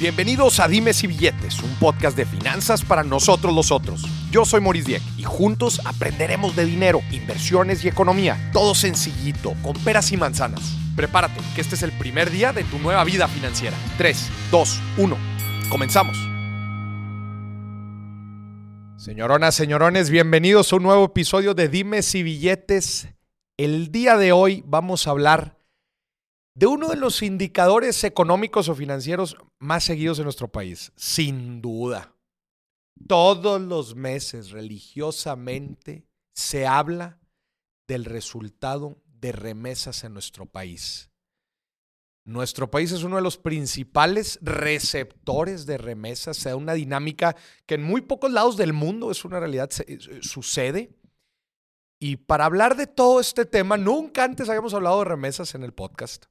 Bienvenidos a Dimes y Billetes, un podcast de finanzas para nosotros los otros. Yo soy Maurice Dieck y juntos aprenderemos de dinero, inversiones y economía. Todo sencillito, con peras y manzanas. Prepárate, que este es el primer día de tu nueva vida financiera. 3, 2, 1. Comenzamos. Señoronas, señorones, bienvenidos a un nuevo episodio de Dimes y Billetes. El día de hoy vamos a hablar de uno de los indicadores económicos o financieros más seguidos en nuestro país, sin duda. Todos los meses, religiosamente, se habla del resultado de remesas en nuestro país. Nuestro país es uno de los principales receptores de remesas. Se da una dinámica que en muy pocos lados del mundo es una realidad, sucede. Y para hablar de todo este tema, nunca antes habíamos hablado de remesas en el podcast.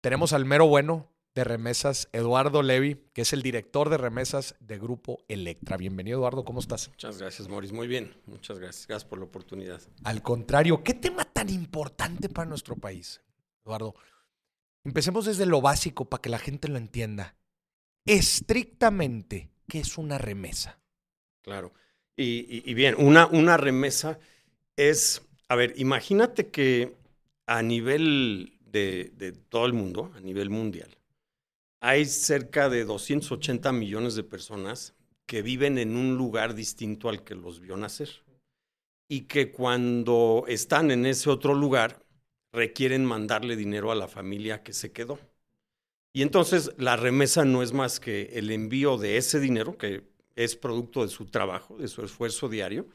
Tenemos al mero bueno de remesas, Eduardo Levi, que es el director de remesas de Grupo Electra. Bienvenido, Eduardo, ¿cómo estás? Muchas gracias, Maurice. Muy bien, muchas gracias. Gracias por la oportunidad. Al contrario, ¿qué tema tan importante para nuestro país, Eduardo? Empecemos desde lo básico para que la gente lo entienda. Estrictamente, ¿qué es una remesa? Claro. Y, bien, una, una remesa es, a ver, imagínate que a nivel de, todo el mundo, a nivel mundial, hay cerca de 280 millones de personas que viven en un lugar distinto al que los vio nacer. Y que cuando están en ese otro lugar, requieren mandarle dinero a la familia que se quedó. Y entonces la remesa no es más que el envío de ese dinero, que es producto de su trabajo, de su esfuerzo diario,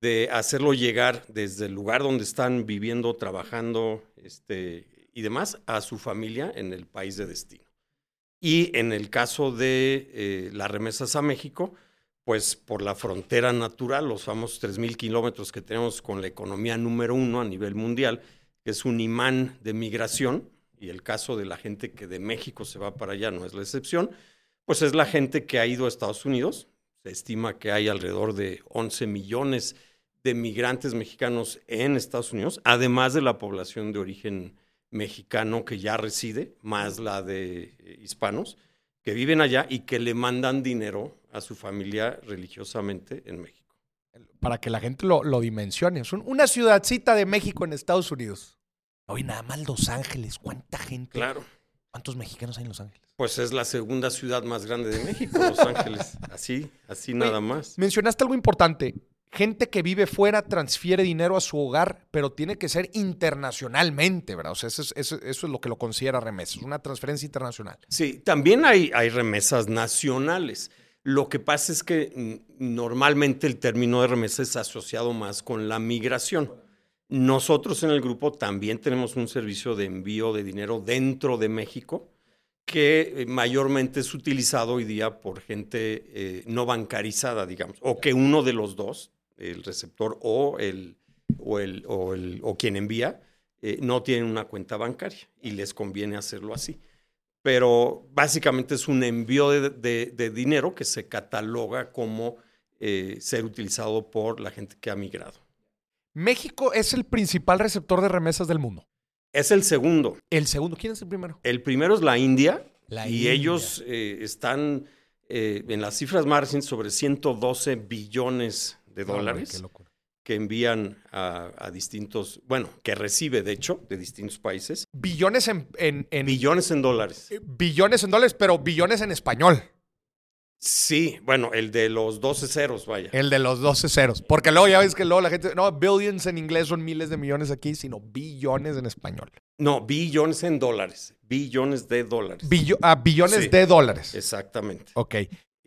de hacerlo llegar desde el lugar donde están viviendo, trabajando, este, y demás a su familia en el país de destino. Y en el caso de eh, las remesas a México, pues por la frontera natural, los famosos 3.000 kilómetros que tenemos con la economía número uno a nivel mundial, que es un imán de migración, y el caso de la gente que de México se va para allá no es la excepción, pues es la gente que ha ido a Estados Unidos. Se estima que hay alrededor de 11 millones de migrantes mexicanos en Estados Unidos, además de la población de origen mexicano que ya reside, más la de eh, hispanos, que viven allá y que le mandan dinero a su familia religiosamente en México. Para que la gente lo, dimensione. Es una ciudadcita de México en Estados Unidos. Hoy nada más Los Ángeles. ¿Cuánta gente? Claro. ¿Cuántos mexicanos hay en Los Ángeles? Pues es la segunda ciudad más grande de México, Los Ángeles. Así, así nada más. Mencionaste algo importante gente que vive fuera transfiere dinero a su hogar, pero tiene que ser internacionalmente, ¿verdad? O sea, eso es, lo que lo considera remesas, una transferencia internacional. Sí, también hay, remesas nacionales. Lo que pasa es que normalmente el término de remesa es asociado más con la migración. Nosotros en el grupo también tenemos un servicio de envío de dinero dentro de México que eh, mayormente es utilizado hoy día por gente eh, no bancarizada, digamos, o que uno de los dos, el receptor o, el, o, el, o, el, o quien envía, eh, no tienen una cuenta bancaria y les conviene hacerlo así. Pero básicamente es un envío de, dinero que se cataloga como eh, ser utilizado por la gente que ha migrado. México es el principal receptor de remesas del mundo. Es el segundo. ¿El segundo? ¿Quién es el primero? El primero es la India. y ellos eh, están en las cifras más recientes sobre 112 billones de dólares que envían a, distintos, bueno, que recibe de hecho de distintos países. Billones en, en, Billones en dólares. Eh, billones en dólares, pero billones en español. Sí, bueno, el de los 12 ceros, vaya. El de los 12 ceros. Porque luego ya ves que luego la gente, no, billions en inglés son miles de millones aquí, sino billones en español. No, billones en dólares. Billones de dólares. ah, billones de dólares. Exactamente. Ok.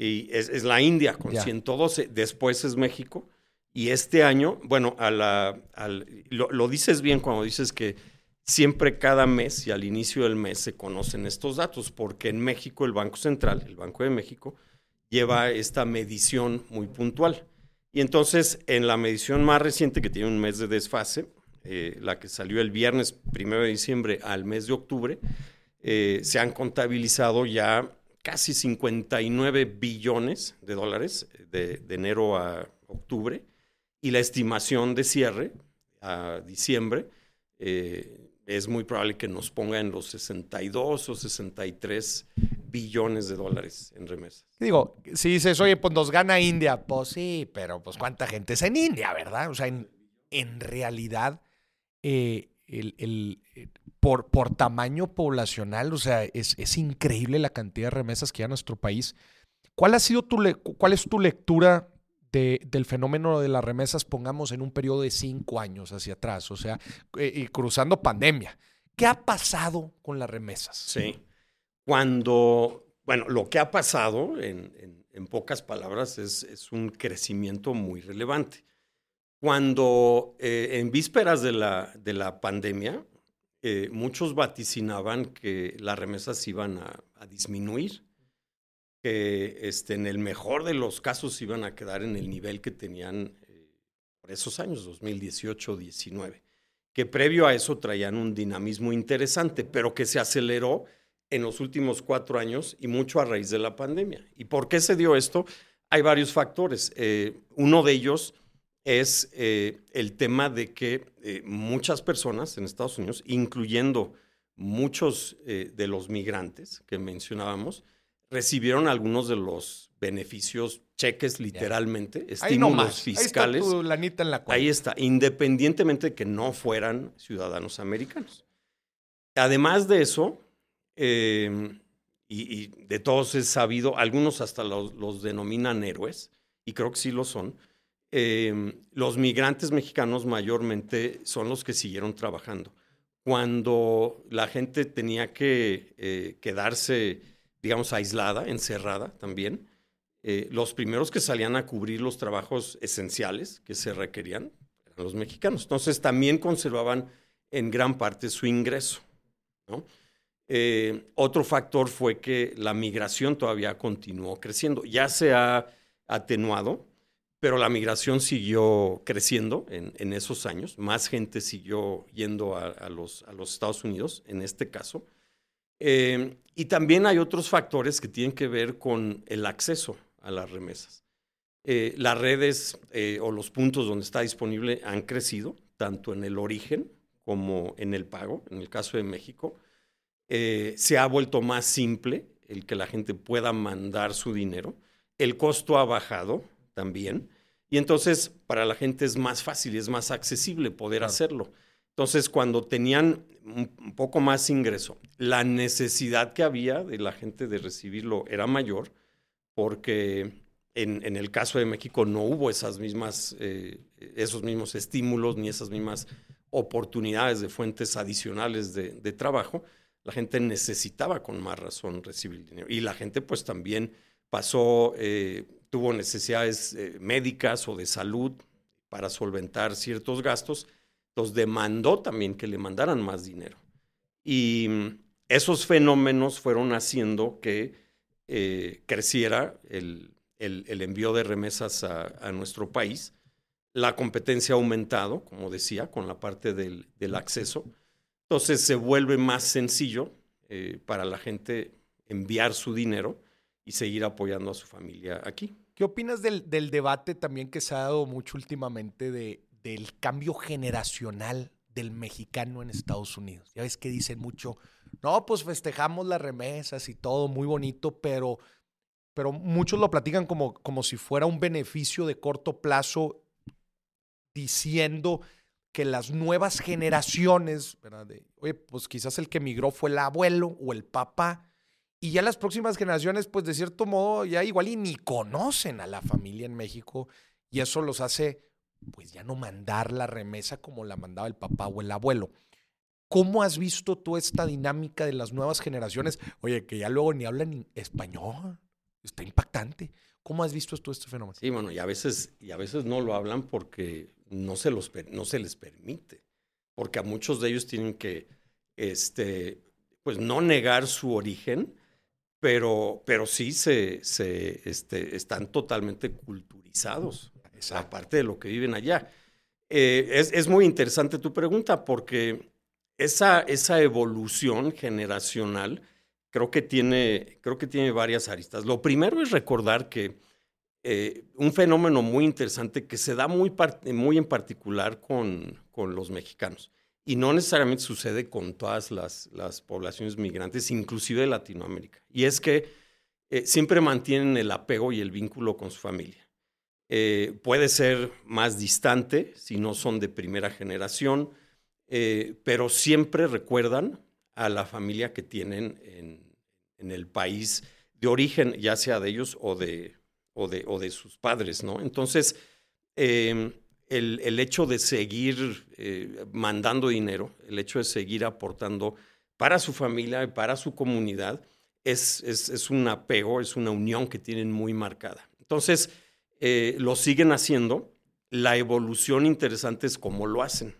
Y es, la India con 112, después es México. Y este año, bueno, a la, lo, dices bien cuando dices que siempre cada mes y al inicio del mes se conocen estos datos, porque en México el Banco Central, el Banco de México, lleva esta medición muy puntual. Y entonces, en la medición más reciente, que tiene un mes de desfase, eh, la que salió el viernes primero de diciembre al mes de octubre, eh, se han contabilizado ya casi 59 billones de dólares de, enero a octubre y la estimación de cierre a diciembre eh, es muy probable que nos ponga en los 62 o 63 billones de dólares en remesas. Digo, si dices, oye, pues nos gana India, pues sí, pero pues cuánta gente es en India, ¿verdad? O sea, en, en realidad, eh, el, eh, por, por tamaño poblacional, o sea, es, es, increíble la cantidad de remesas que hay a nuestro país. ¿Cuál ha sido tu, cuál es tu lectura de, del fenómeno de las remesas, pongamos en un periodo de cinco años hacia atrás, o sea, eh, y cruzando pandemia? ¿Qué ha pasado con las remesas? Sí. Cuando, bueno, lo que ha pasado, en, en, en pocas palabras, es, es, un crecimiento muy relevante. Cuando eh, en vísperas de la, de la pandemia, eh, muchos vaticinaban que las remesas iban a, disminuir, que este, en el mejor de los casos iban a quedar en el nivel que tenían eh, por esos años, 2018-19, que previo a eso traían un dinamismo interesante, pero que se aceleró en los últimos cuatro años y mucho a raíz de la pandemia. ¿Y por qué se dio esto? Hay varios factores. Eh, uno de ellos es eh, el tema de que eh, muchas personas en Estados Unidos, incluyendo muchos eh, de los migrantes que mencionábamos, recibieron algunos de los beneficios, cheques literalmente, yeah. estímulos fiscales. Ahí está tu lanita en la cuenta. Ahí está, independientemente de que no fueran ciudadanos americanos. Además de eso, eh, y, y, de todos es sabido, algunos hasta los, los, denominan héroes, y creo que sí lo son, eh, los migrantes mexicanos mayormente son los que siguieron trabajando. Cuando la gente tenía que eh, quedarse, digamos, aislada, encerrada también, eh, los primeros que salían a cubrir los trabajos esenciales que se requerían eran los mexicanos. Entonces también conservaban en gran parte su ingreso. Eh, otro factor fue que la migración todavía continuó creciendo. Ya se ha atenuado, pero la migración siguió creciendo en, esos años. Más gente siguió yendo a, los, Estados Unidos en este caso. Eh, y también hay otros factores que tienen que ver con el acceso a las remesas. Eh, las redes eh, o los puntos donde está disponible han crecido, tanto en el origen como en el pago, en el caso de México. Se ha vuelto más simple el que la gente pueda mandar su dinero. El costo ha bajado también. Y entonces para la gente es más fácil, es más accesible poder claro. hacerlo. Entonces, cuando tenían un poco más ingreso, la necesidad que había de la gente de recibirlo era mayor, porque en, en el caso de México no hubo esas mismas, eh, esos mismos estímulos ni esas mismas oportunidades de fuentes adicionales de, de, trabajo. La gente necesitaba con más razón recibir dinero. Y la gente pues también pasó, eh, tuvo necesidades eh, médicas o de salud para solventar ciertos gastos los demandó también que le mandaran más dinero. Y esos fenómenos fueron haciendo que eh, creciera el, el, el, envío de remesas a, a, nuestro país. La competencia ha aumentado, como decía, con la parte del, del acceso. Entonces se vuelve más sencillo eh, para la gente enviar su dinero y seguir apoyando a su familia aquí. ¿Qué opinas del, del debate también que se ha dado mucho últimamente de, del cambio generacional del mexicano en Estados Unidos. Ya ves que dicen mucho, no, pues festejamos las remesas y todo, muy bonito, pero, pero muchos lo platican como, como si fuera un beneficio de corto plazo, diciendo que las nuevas generaciones, oye, pues quizás el que emigró fue el abuelo o el papá, y ya las próximas generaciones, pues de cierto modo, ya igual y ni conocen a la familia en México, y eso los hace pues ya no mandar la remesa como la mandaba el papá o el abuelo. ¿Cómo has visto tú esta dinámica de las nuevas generaciones? Oye, que ya luego ni hablan español. Está impactante. ¿Cómo has visto tú este fenómeno? Sí, bueno, y a veces, y a veces no lo hablan porque no se, los, no se les permite. Porque a muchos de ellos tienen que, este, pues no negar su origen, pero, pero sí se, se este, están totalmente culturizados aparte de lo que viven allá. Eh, es, es, muy interesante tu pregunta porque esa, esa evolución generacional creo que, tiene, creo que tiene varias aristas. Lo primero es recordar que eh, un fenómeno muy interesante que se da muy, muy en particular con, con los mexicanos Y no necesariamente sucede con todas las, las poblaciones migrantes, inclusive de Latinoamérica. Y es que eh, siempre mantienen el apego y el vínculo con su familia. Eh, puede ser más distante si no son de primera generación, eh, pero siempre recuerdan a la familia que tienen en, en, el país de origen, ya sea de ellos o de, o de, o de sus padres, ¿no? Entonces, em, el, hecho de seguir eh, mandando dinero, el hecho de seguir aportando para su familia y para su comunidad, es, es, un apego, es una unión que tienen muy marcada. Entonces, eh, lo siguen haciendo. La evolución interesante es cómo lo hacen,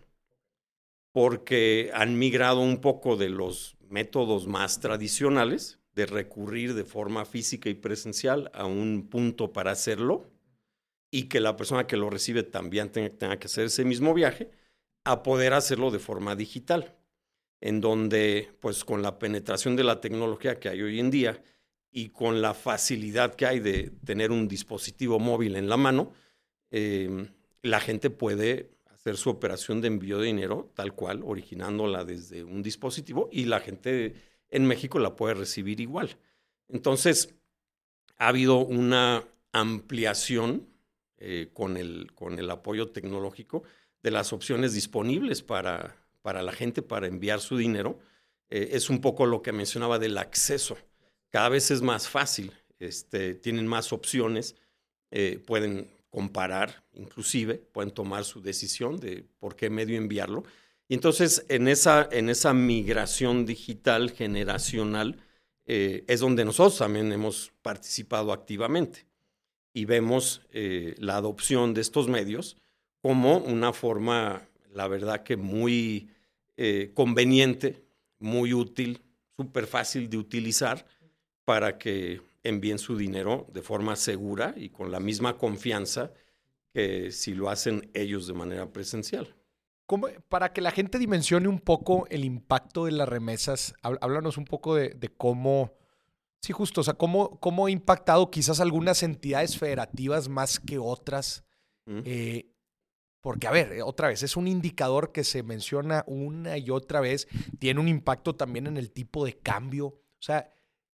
porque han migrado un poco de los métodos más tradicionales, de recurrir de forma física y presencial a un punto para hacerlo, y que la persona que lo recibe también tenga, que hacer ese mismo viaje, a poder hacerlo de forma digital, en donde pues con la penetración de la tecnología que hay hoy en día y con la facilidad que hay de tener un dispositivo móvil en la mano, em, la gente puede hacer su operación de envío de dinero tal cual, originándola desde un dispositivo y la gente en México la puede recibir igual. Entonces, ha habido una ampliación eh, con, el, con el apoyo tecnológico de las opciones disponibles para, para la gente para enviar su dinero. Eh, es un poco lo que mencionaba del acceso. Cada vez es más fácil, este, tienen más opciones, eh, pueden comparar, inclusive pueden tomar su decisión de por qué medio enviarlo. Y entonces en esa, en esa migración digital generacional es donde nosotros también hemos participado activamente y vemos eh, la adopción de estos medios como una forma, la verdad que muy eh, conveniente, muy útil, súper fácil de utilizar para que envíen su dinero de forma segura y con la misma confianza que si lo hacen ellos de manera presencial. para que la gente dimensione un poco el impacto de las remesas, háblanos un poco de cómo Sí, justo. O sea, ¿cómo, cómo ha impactado quizás algunas entidades federativas más que otras? Eh, porque, a ver, otra vez, es un indicador que se menciona una y otra vez. Tiene un impacto también en el tipo de cambio. O sea,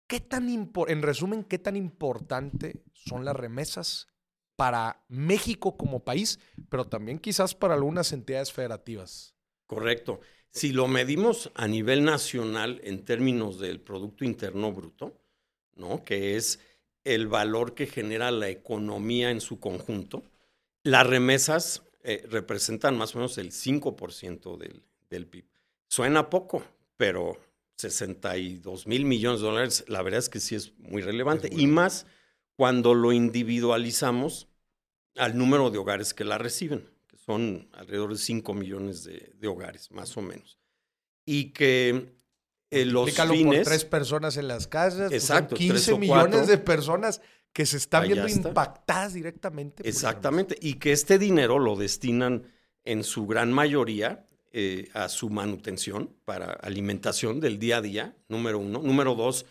¿qué tan en resumen, qué tan importante son las remesas para México como país, pero también quizás para algunas entidades federativas? Correcto. Si lo medimos a nivel nacional en términos del Producto Interno Bruto, ¿no? que es el valor que genera la economía en su conjunto. Las remesas eh, representan más o menos el 5% del, del PIB. Suena poco, pero 62 mil millones de dólares, la verdad es que sí es muy relevante. y más cuando lo individualizamos al número de hogares que la reciben, que son alrededor de 5 millones de, de hogares, más o menos. Y que eh, los fines. por tres personas en las casas. Pues, Exacto. 15 millones de personas que se están viendo impactadas directamente. Exactamente. Y que este dinero lo destinan en su gran mayoría eh, a su manutención, para alimentación del día a día, número uno. Número dos,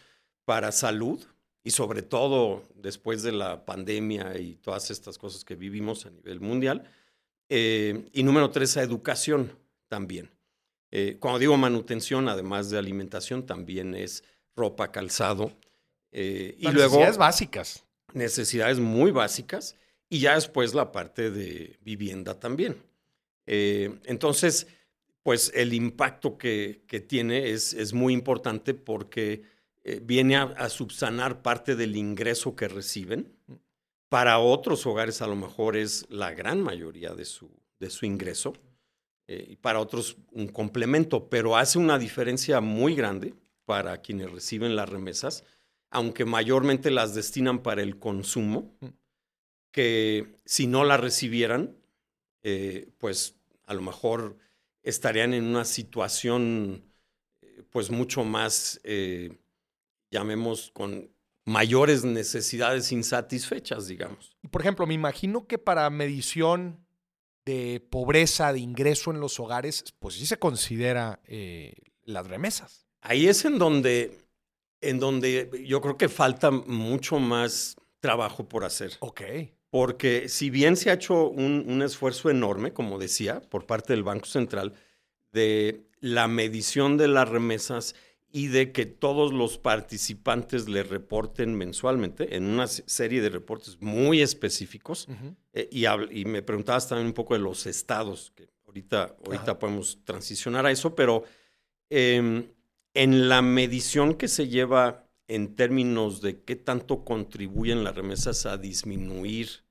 para salud. Y sobre todo después de la pandemia y todas estas cosas que vivimos a nivel mundial. Eh, y número tres, a educación también. Eh, cuando digo manutención, además de alimentación, también es ropa, calzado. Eh, y luego, necesidades básicas. Necesidades muy básicas. Y ya después la parte de vivienda también. Eh, entonces, pues el impacto que, que tiene es, es, muy importante porque viene a, subsanar parte del ingreso que reciben. Para otros hogares a lo mejor es la gran mayoría de su, de su ingreso. Eh, y para otros un complemento, pero hace una diferencia muy grande para quienes reciben las remesas, aunque mayormente las destinan para el consumo, mm. que si no las recibieran, eh, pues a lo mejor estarían en una situación eh, pues mucho más, llamemos, con mayores necesidades insatisfechas, digamos. Por ejemplo, me imagino que para medición de pobreza, de ingreso en los hogares, pues sí se considera eh, las remesas. Ahí es en donde, en donde yo creo que falta mucho más trabajo por hacer. Ok. Porque si bien se ha hecho un, esfuerzo enorme, como decía, por parte del Banco Central, de la medición de las remesas y de que todos los participantes le reporten mensualmente en una serie de reportes muy específicos. Eh, y, me preguntabas también un poco de los estados, que ahorita, ahorita podemos transicionar a eso, pero em, en la medición que se lleva en términos de qué tanto contribuyen las remesas a disminuir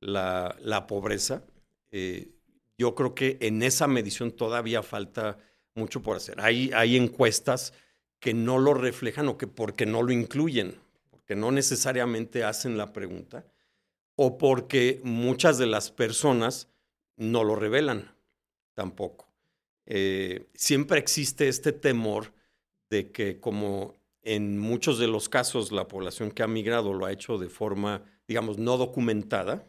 la, la pobreza, eh, yo creo que en esa medición todavía falta mucho por hacer. Hay, hay encuestas que no lo reflejan o que porque no lo incluyen, porque no necesariamente hacen la pregunta, o porque muchas de las personas no lo revelan tampoco. Eh, siempre existe este temor de que como en muchos de los casos la población que ha migrado lo ha hecho de forma, digamos, no documentada,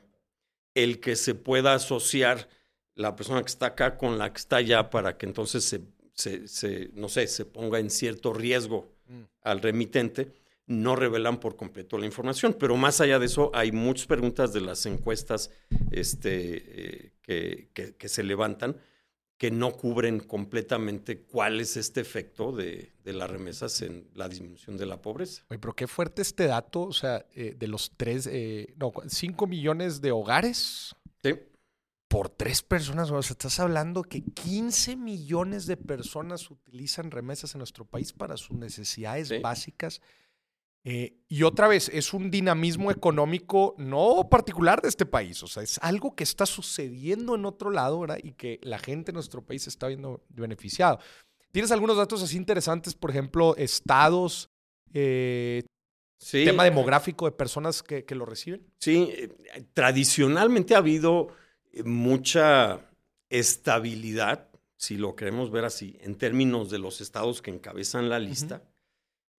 el que se pueda asociar la persona que está acá con la que está allá para que entonces se se, no sé, se ponga en cierto riesgo mm. al remitente, no revelan por completo la información. Pero más allá de eso, hay muchas preguntas de las encuestas este, eh, que, se levantan que no cubren completamente cuál es este efecto de, las remesas en la disminución de la pobreza. Oye, pero qué fuerte este dato, o sea, eh, de los tres, eh, no, cinco millones de hogares. Sí por tres personas, o sea, estás hablando que 15 millones de personas utilizan remesas en nuestro país para sus necesidades básicas. Eh, y otra vez, es un dinamismo económico no particular de este país, o sea, es algo que está sucediendo en otro lado, ¿verdad? Y que la gente en nuestro país está viendo beneficiado. ¿Tienes algunos datos así interesantes, por ejemplo, estados, eh, tema demográfico de personas que, que lo reciben? Sí, eh, tradicionalmente ha habido mucha estabilidad, si lo queremos ver así, en términos de los estados que encabezan la lista,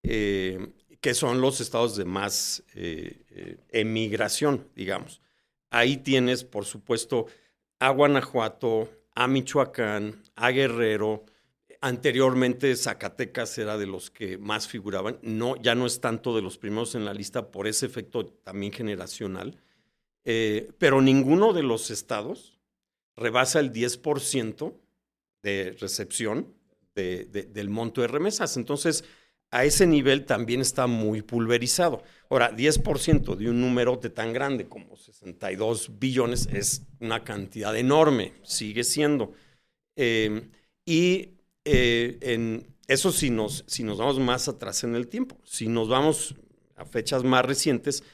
eh, que son los estados de más eh, eh, emigración, digamos. Ahí tienes, por supuesto, a Guanajuato, a Michoacán, a Guerrero. Anteriormente Zacatecas era de los que más figuraban. No, ya no es tanto de los primeros en la lista por ese efecto también generacional. Eh, pero ninguno de los estados rebasa el 10% de recepción del monto de remesas. Entonces, a ese nivel también está muy pulverizado. Ahora, 10% de un número de tan grande como 62 billones es una cantidad enorme, sigue siendo. Eh, y eh, en eso si nos, si nos vamos más atrás en el tiempo, si nos vamos a fechas más recientes,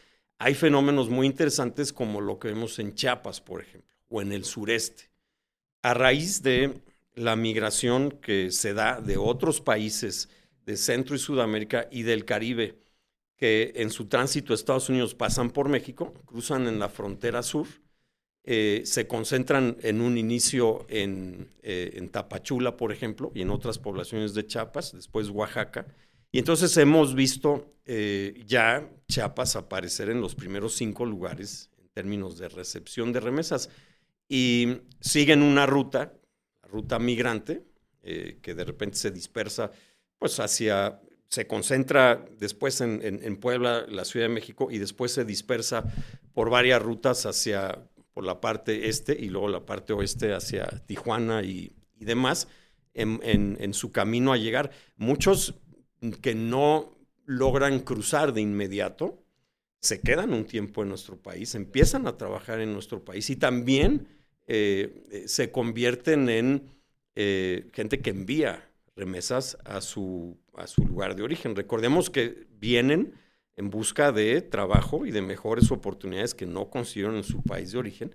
hay fenómenos muy interesantes como lo que vemos en Chiapas, por ejemplo, o en el sureste. A raíz de la migración que se da de otros países de Centro y Sudamérica y del Caribe, que en su tránsito a Estados Unidos pasan por México, cruzan en la frontera sur, eh, se concentran en un inicio eh, en Tapachula, por ejemplo, y en otras poblaciones de Chiapas, después Oaxaca, y entonces hemos visto eh, ya Chiapas aparecer en los primeros cinco lugares en términos de recepción de remesas. Y siguen una ruta, ruta migrante, eh, que de repente se dispersa, pues hacia, se concentra después en, en, Puebla, la Ciudad de México, y después se dispersa por varias rutas hacia, por la parte este y luego la parte oeste hacia Tijuana y, y demás, en, en, su camino a llegar. Muchos que no logran cruzar de inmediato, se quedan un tiempo en nuestro país, empiezan a trabajar en nuestro país y también eh, eh, se convierten en eh, gente que envía remesas a su, a su lugar de origen. Recordemos que vienen en busca de trabajo y de mejores oportunidades que no consiguieron en su país de origen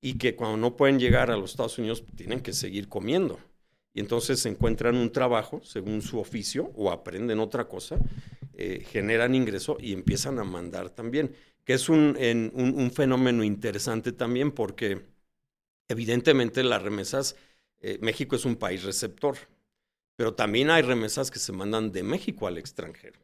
y que cuando no pueden llegar a los Estados Unidos tienen que seguir comiendo y entonces encuentran un trabajo según su oficio o aprenden otra cosa, eh, generan ingreso y empiezan a mandar también, que es un, un, fenómeno interesante también porque evidentemente las remesas, eh, México es un país receptor, pero también hay remesas que se mandan de México al extranjero.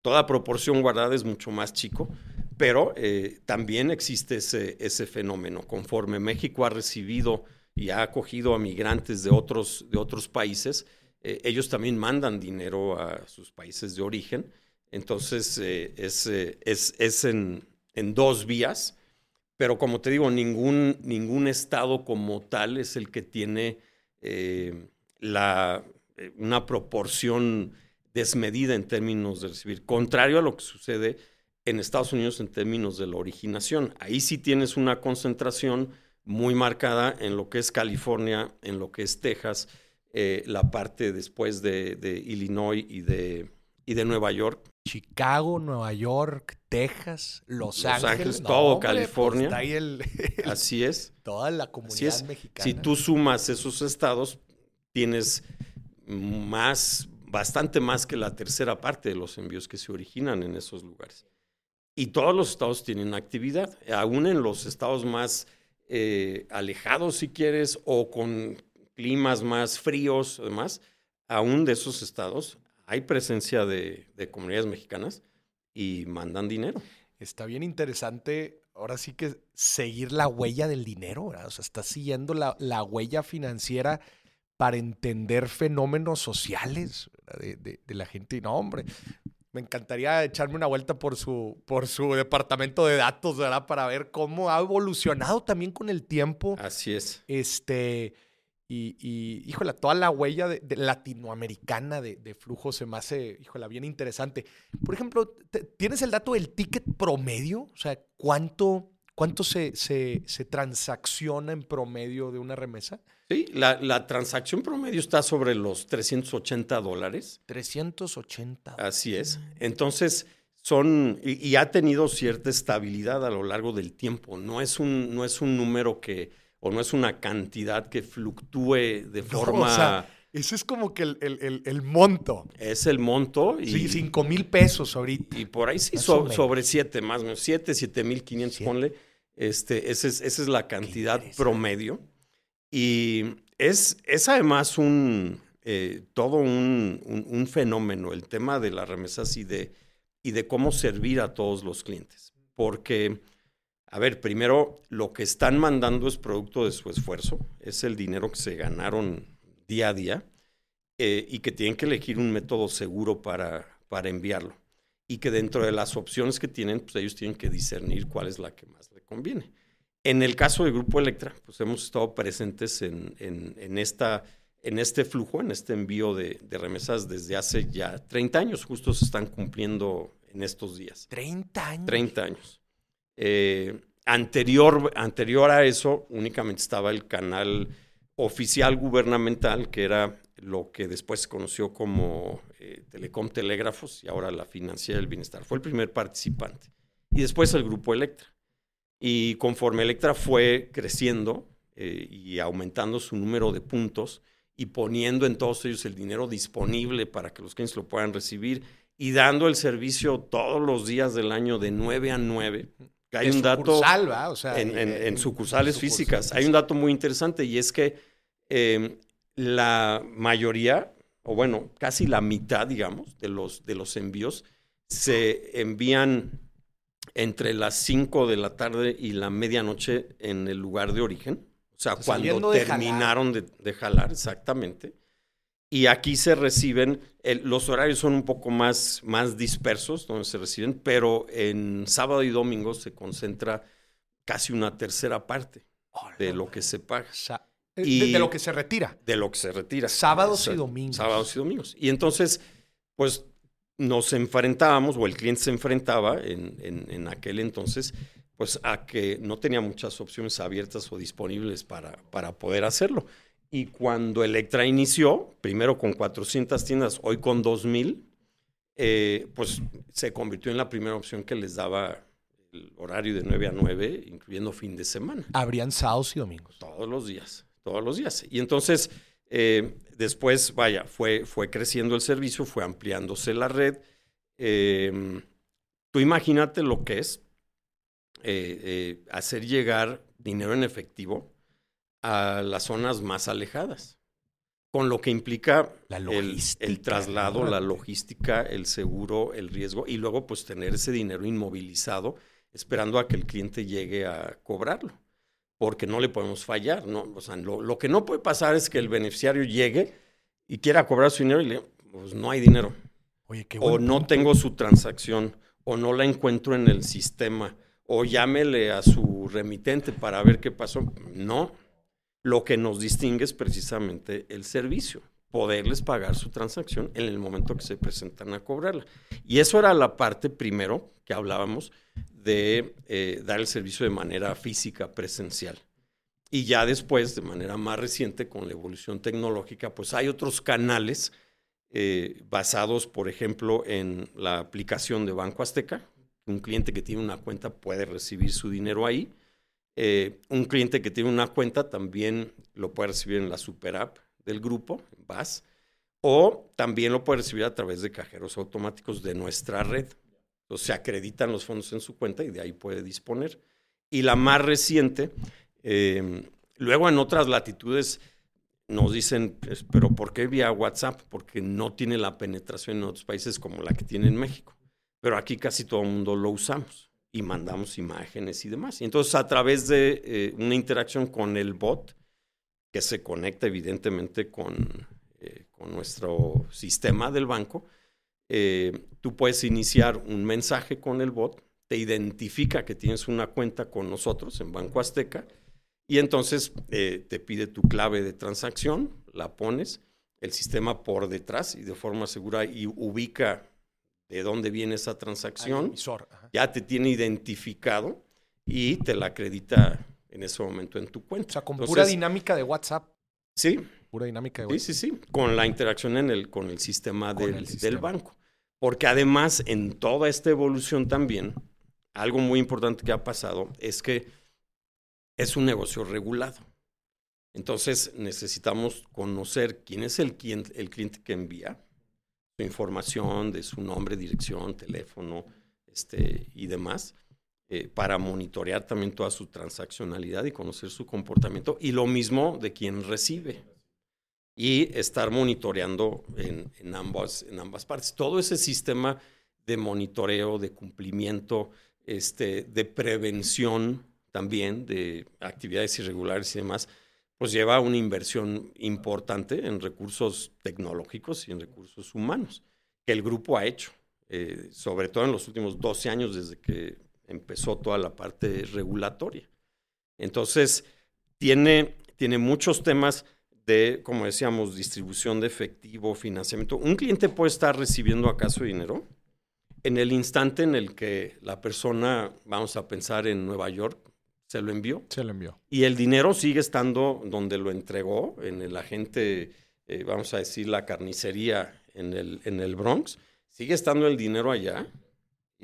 Toda proporción guardada es mucho más chico, pero eh, también existe ese, ese fenómeno. Conforme México ha recibido y ha acogido a migrantes de otros, de otros países, eh, ellos también mandan dinero a sus países de origen. Entonces, eh, es, eh, es, es en, en, dos vías, pero como te digo, ningún, ningún estado como tal es el que tiene la, una proporción desmedida en términos de recibir, contrario a lo que sucede en Estados Unidos en términos de la originación. Ahí sí tienes una concentración muy marcada en lo que es California, en lo que es Texas, eh, la parte después de, Illinois y de, y de Nueva York. Chicago, Nueva York, Texas, Los, Ángeles, todo pues, California. Así es. Toda la comunidad mexicana. Si tú sumas esos estados, tienes más, bastante más que la tercera parte de los envíos que se originan en esos lugares. Y todos los estados tienen actividad, aún en los estados más eh, alejados, si quieres, o con climas más fríos, además, aún de esos estados hay presencia de, comunidades mexicanas y mandan dinero. Está bien interesante, ahora sí que seguir la huella del dinero, o sea, está siguiendo la, la huella financiera para entender fenómenos sociales de, de, la gente. No, hombre, me encantaría echarme una vuelta por su, por su departamento de datos, ¿verdad? Para ver cómo ha evolucionado también con el tiempo. Así es. Este, y, y híjole, toda la huella de, latinoamericana de, flujo se me hace, híjole, bien interesante. Por ejemplo, ¿tienes el dato del ticket promedio? O sea, ¿cuánto, cuánto se, se, se transacciona en promedio de una remesa? Sí, la, transacción promedio está sobre los 380 dólares. 380. Así es. Entonces, son, y, ha tenido cierta estabilidad a lo largo del tiempo. No es un, no es un número que, o no es una cantidad que fluctúe de forma... O sea, ese es como que el, monto. Es el monto. Y, sí, 5 mil pesos ahorita. Y por ahí sí, sobre 7, más o menos. 7, 7 mil 500, ponle. Este, esa es, esa es la cantidad promedio. Y es, es además un, eh, todo un, fenómeno el tema de las remesas y de, y de cómo servir a todos los clientes. Porque, a ver, primero, lo que están mandando es producto de su esfuerzo, es el dinero que se ganaron día a día eh, y que tienen que elegir un método seguro para, para enviarlo. Y que dentro de las opciones que tienen, pues ellos tienen que discernir cuál es la que más conviene. En el caso del Grupo Electra, pues hemos estado presentes en, en, esta, en este flujo, en este envío de, remesas desde hace ya 30 años, justo se están cumpliendo en estos días. 30 años. 30 años. Eh, anterior, anterior a eso, únicamente estaba el canal oficial gubernamental, que era lo que después se conoció como eh, Telecom Telégrafos y ahora la Financiera del Bienestar. Fue el primer participante. Y después el Grupo Electra. Y conforme Electra fue creciendo eh, y aumentando su número de puntos y poniendo en todos ellos el dinero disponible para que los clientes lo puedan recibir y dando el servicio todos los días del año de 9 a 9. Hay un dato o sea, en, sucursales físicas. Hay un dato muy interesante y es que em, la mayoría, o bueno, casi la mitad, digamos, de los, de los envíos se envían entre las 5 de la tarde y la medianoche en el lugar de origen. O sea, cuando terminaron de jalar. exactamente. Y aquí se reciben, los horarios son un poco más, más dispersos donde se reciben, pero en sábado y domingo se concentra casi una tercera parte de lo que se paga. Eh, y de, lo que se retira. De lo que se retira. Sábados y domingos. Sábados y domingos. Y entonces, pues nos enfrentábamos, o el cliente se enfrentaba en, en, aquel entonces, pues a que no tenía muchas opciones abiertas o disponibles para, para poder hacerlo. Y cuando Electra inició, primero con 400 tiendas, hoy con 2000, eh, pues se convirtió en la primera opción que les daba el horario de 9 a 9, incluyendo fin de semana. Habrían sábados y domingos. Todos los días, todos los días. Y entonces eh, después, vaya, fue, fue creciendo el servicio, fue ampliándose la red. Em, tú imagínate lo que es eh, eh, hacer llegar dinero en efectivo a las zonas más alejadas, con lo que implica el, el, traslado, la logística, el seguro, el riesgo, y luego pues tener ese dinero inmovilizado esperando a que el cliente llegue a cobrarlo porque no le podemos fallar. ¿no? O sea, lo, que no puede pasar es que el beneficiario llegue y quiera cobrar su dinero y le pues no hay dinero. Oye, qué o no tengo su transacción, o no la encuentro en el sistema, o llámele a su remitente para ver qué pasó. No, lo que nos distingue es precisamente el servicio, poderles pagar su transacción en el momento que se presentan a cobrarla. Y eso era la parte primero que hablábamos de eh, dar el servicio de manera física, presencial. Y ya después, de manera más reciente, con la evolución tecnológica, pues hay otros canales eh, basados, por ejemplo, en la aplicación de Banco Azteca. Un cliente que tiene una cuenta puede recibir su dinero ahí. Eh, un cliente que tiene una cuenta también lo puede recibir en la super app del grupo, en BAS, o también lo puede recibir a través de cajeros automáticos de nuestra red. Entonces se acreditan los fondos en su cuenta y de ahí puede disponer. Y la más reciente, eh, luego en otras latitudes nos dicen, pues, pero ¿por qué vía WhatsApp? Porque no tiene la penetración en otros países como la que tiene en México. Pero aquí casi todo el mundo lo usamos y mandamos imágenes y demás. Y entonces a través de eh, una interacción con el bot, que se conecta evidentemente con, eh, con nuestro sistema del banco, eh, tú puedes iniciar un mensaje con el bot, te identifica que tienes una cuenta con nosotros en Banco Azteca, y entonces eh, te pide tu clave de transacción, la pones, el sistema por detrás y de forma segura y ubica de dónde viene esa transacción. Ya te tiene identificado y te la acredita en ese momento en tu cuenta. O sea, con pura dinámica de WhatsApp. Sí. Pura dinámica de WhatsApp. Sí, sí, sí. Con la interacción en el, con el sistema, del, del banco. Porque además, en toda esta evolución también, algo muy importante que ha pasado es que es un negocio regulado. Entonces necesitamos conocer quién es el cliente, el cliente que envía, su información de su nombre, dirección, teléfono este, y demás, eh, para monitorear también toda su transaccionalidad y conocer su comportamiento. Y lo mismo de quien recibe. Y estar monitoreando en, en, ambas, en ambas partes. Todo ese sistema de monitoreo, de cumplimiento, este, de prevención también de actividades irregulares y demás, pues lleva una inversión importante en recursos tecnológicos y en recursos humanos, que el grupo ha hecho, eh, sobre todo en los últimos 12 años desde que empezó toda la parte regulatoria. Entonces, tiene, tiene muchos temas de, como decíamos, distribución de efectivo, financiamiento. Un cliente puede estar recibiendo acaso dinero en el instante en el que la persona, vamos a pensar en Nueva York, se lo envió. Se lo envió. Y el dinero sigue estando donde lo entregó, en el agente, eh, vamos a decir, la carnicería en el, en el Bronx. Sigue estando el dinero allá